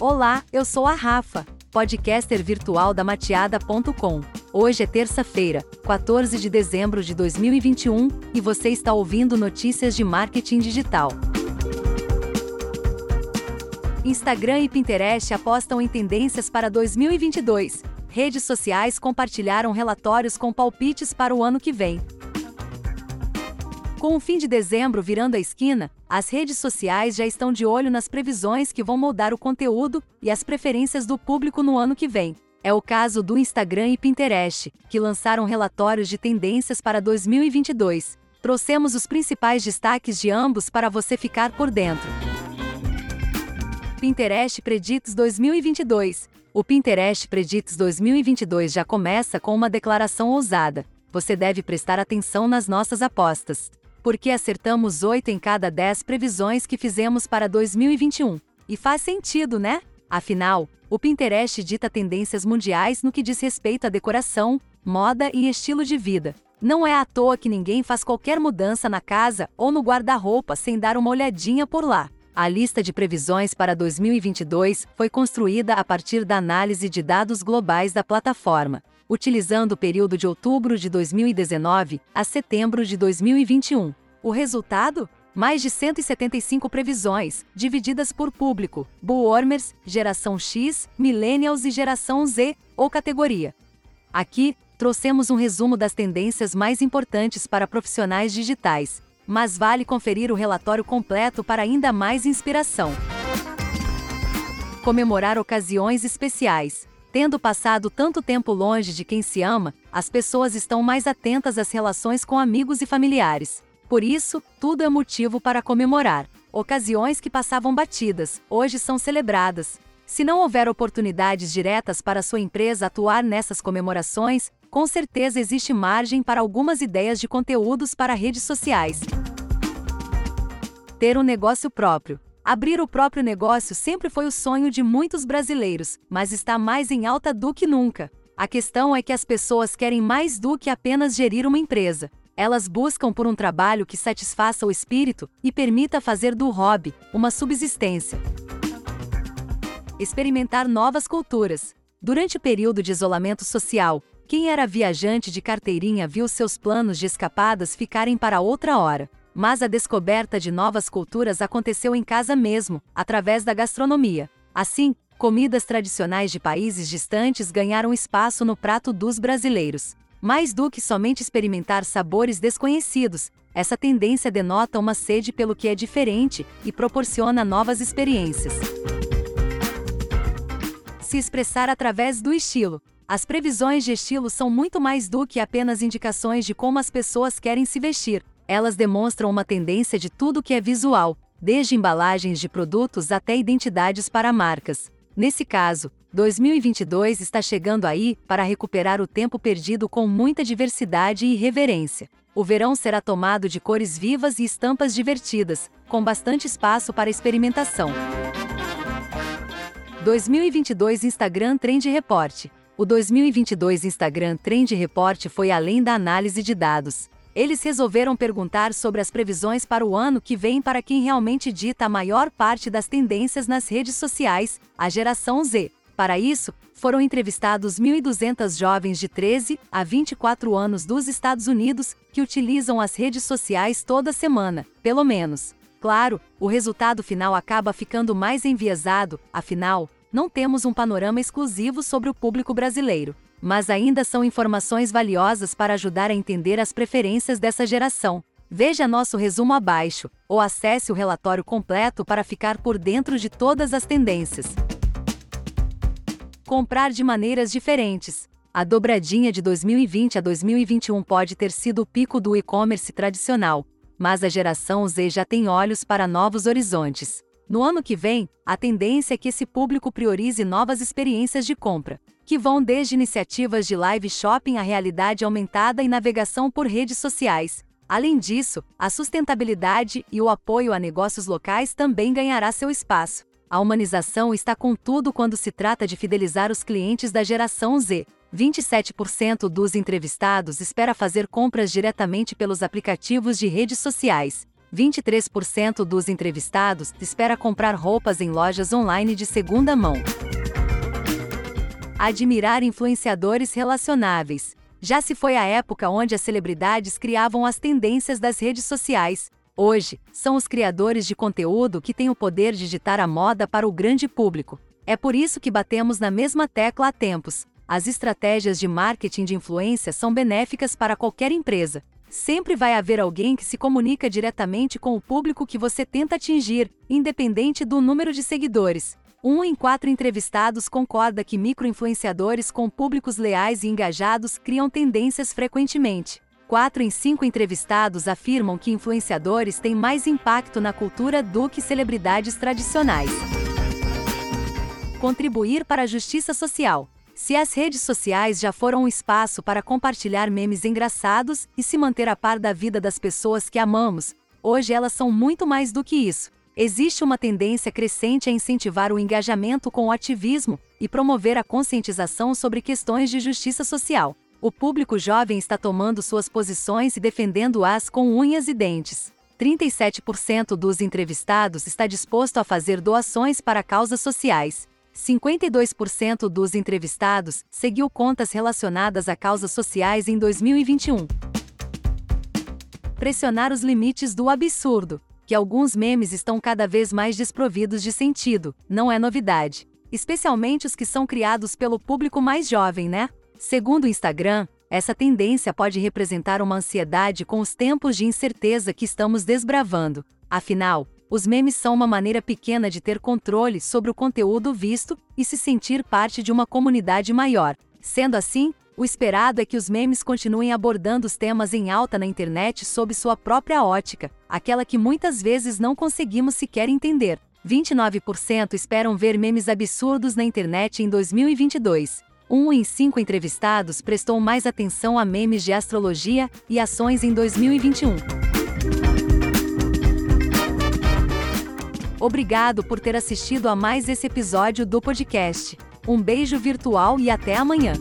Olá, eu sou a Rafa, podcaster virtual da Mateada.com. Hoje é terça-feira, 14 de dezembro de 2021, e você está ouvindo notícias de marketing digital. Instagram e Pinterest apostam em tendências para 2022. Redes sociais compartilharam relatórios com palpites para o ano que vem. Com o fim de dezembro virando a esquina, as redes sociais já estão de olho nas previsões que vão moldar o conteúdo e as preferências do público no ano que vem. É o caso do Instagram e Pinterest, que lançaram relatórios de tendências para 2022. Trouxemos os principais destaques de ambos para você ficar por dentro. Pinterest Predicts 2022. O Pinterest Predicts 2022 já começa com uma declaração ousada. Você deve prestar atenção nas nossas apostas porque acertamos 8 em cada 10 previsões que fizemos para 2021. E faz sentido, né? Afinal, o Pinterest dita tendências mundiais no que diz respeito à decoração, moda e estilo de vida. Não é à toa que ninguém faz qualquer mudança na casa ou no guarda-roupa sem dar uma olhadinha por lá. A lista de previsões para 2022 foi construída a partir da análise de dados globais da plataforma utilizando o período de outubro de 2019 a setembro de 2021. O resultado? Mais de 175 previsões, divididas por público, boomers, geração X, millennials e geração Z, ou categoria. Aqui, trouxemos um resumo das tendências mais importantes para profissionais digitais, mas vale conferir o relatório completo para ainda mais inspiração. Comemorar ocasiões especiais. Tendo passado tanto tempo longe de quem se ama, as pessoas estão mais atentas às relações com amigos e familiares. Por isso, tudo é motivo para comemorar. Ocasiões que passavam batidas, hoje são celebradas. Se não houver oportunidades diretas para sua empresa atuar nessas comemorações, com certeza existe margem para algumas ideias de conteúdos para redes sociais. Ter um negócio próprio. Abrir o próprio negócio sempre foi o sonho de muitos brasileiros, mas está mais em alta do que nunca. A questão é que as pessoas querem mais do que apenas gerir uma empresa. Elas buscam por um trabalho que satisfaça o espírito e permita fazer do hobby uma subsistência. Experimentar novas culturas. Durante o período de isolamento social, quem era viajante de carteirinha viu seus planos de escapadas ficarem para outra hora. Mas a descoberta de novas culturas aconteceu em casa mesmo, através da gastronomia. Assim, comidas tradicionais de países distantes ganharam espaço no prato dos brasileiros. Mais do que somente experimentar sabores desconhecidos, essa tendência denota uma sede pelo que é diferente e proporciona novas experiências. Se expressar através do estilo. As previsões de estilo são muito mais do que apenas indicações de como as pessoas querem se vestir, elas demonstram uma tendência de tudo que é visual, desde embalagens de produtos até identidades para marcas. Nesse caso, 2022 está chegando aí para recuperar o tempo perdido com muita diversidade e reverência. O verão será tomado de cores vivas e estampas divertidas, com bastante espaço para experimentação. 2022 Instagram Trend Report. O 2022 Instagram Trend Report foi além da análise de dados. Eles resolveram perguntar sobre as previsões para o ano que vem para quem realmente dita a maior parte das tendências nas redes sociais, a geração Z. Para isso, foram entrevistados 1.200 jovens de 13 a 24 anos dos Estados Unidos que utilizam as redes sociais toda semana, pelo menos. Claro, o resultado final acaba ficando mais enviesado, afinal, não temos um panorama exclusivo sobre o público brasileiro mas ainda são informações valiosas para ajudar a entender as preferências dessa geração. Veja nosso resumo abaixo, ou acesse o relatório completo para ficar por dentro de todas as tendências. Comprar de maneiras diferentes. A dobradinha de 2020 a 2021 pode ter sido o pico do e-commerce tradicional, mas a geração Z já tem olhos para novos horizontes. No ano que vem, a tendência é que esse público priorize novas experiências de compra, que vão desde iniciativas de live shopping à realidade aumentada e navegação por redes sociais. Além disso, a sustentabilidade e o apoio a negócios locais também ganhará seu espaço. A humanização está com tudo quando se trata de fidelizar os clientes da geração Z. 27% dos entrevistados espera fazer compras diretamente pelos aplicativos de redes sociais, 23% dos entrevistados espera comprar roupas em lojas online de segunda mão. Admirar influenciadores relacionáveis. Já se foi a época onde as celebridades criavam as tendências das redes sociais. Hoje, são os criadores de conteúdo que têm o poder de ditar a moda para o grande público. É por isso que batemos na mesma tecla há tempos. As estratégias de marketing de influência são benéficas para qualquer empresa. Sempre vai haver alguém que se comunica diretamente com o público que você tenta atingir, independente do número de seguidores. Um em quatro entrevistados concorda que microinfluenciadores com públicos leais e engajados criam tendências frequentemente. Quatro em cinco entrevistados afirmam que influenciadores têm mais impacto na cultura do que celebridades tradicionais. Contribuir para a justiça social. Se as redes sociais já foram um espaço para compartilhar memes engraçados e se manter a par da vida das pessoas que amamos, hoje elas são muito mais do que isso. Existe uma tendência crescente a incentivar o engajamento com o ativismo e promover a conscientização sobre questões de justiça social. O público jovem está tomando suas posições e defendendo-as com unhas e dentes. 37% dos entrevistados está disposto a fazer doações para causas sociais. 52% dos entrevistados seguiu contas relacionadas a causas sociais em 2021. Pressionar os limites do absurdo que alguns memes estão cada vez mais desprovidos de sentido, não é novidade. Especialmente os que são criados pelo público mais jovem, né? Segundo o Instagram, essa tendência pode representar uma ansiedade com os tempos de incerteza que estamos desbravando. Afinal, os memes são uma maneira pequena de ter controle sobre o conteúdo visto e se sentir parte de uma comunidade maior. Sendo assim, o esperado é que os memes continuem abordando os temas em alta na internet sob sua própria ótica, aquela que muitas vezes não conseguimos sequer entender. 29% esperam ver memes absurdos na internet em 2022. Um em cinco entrevistados prestou mais atenção a memes de astrologia e ações em 2021. Obrigado por ter assistido a mais esse episódio do podcast. Um beijo virtual e até amanhã.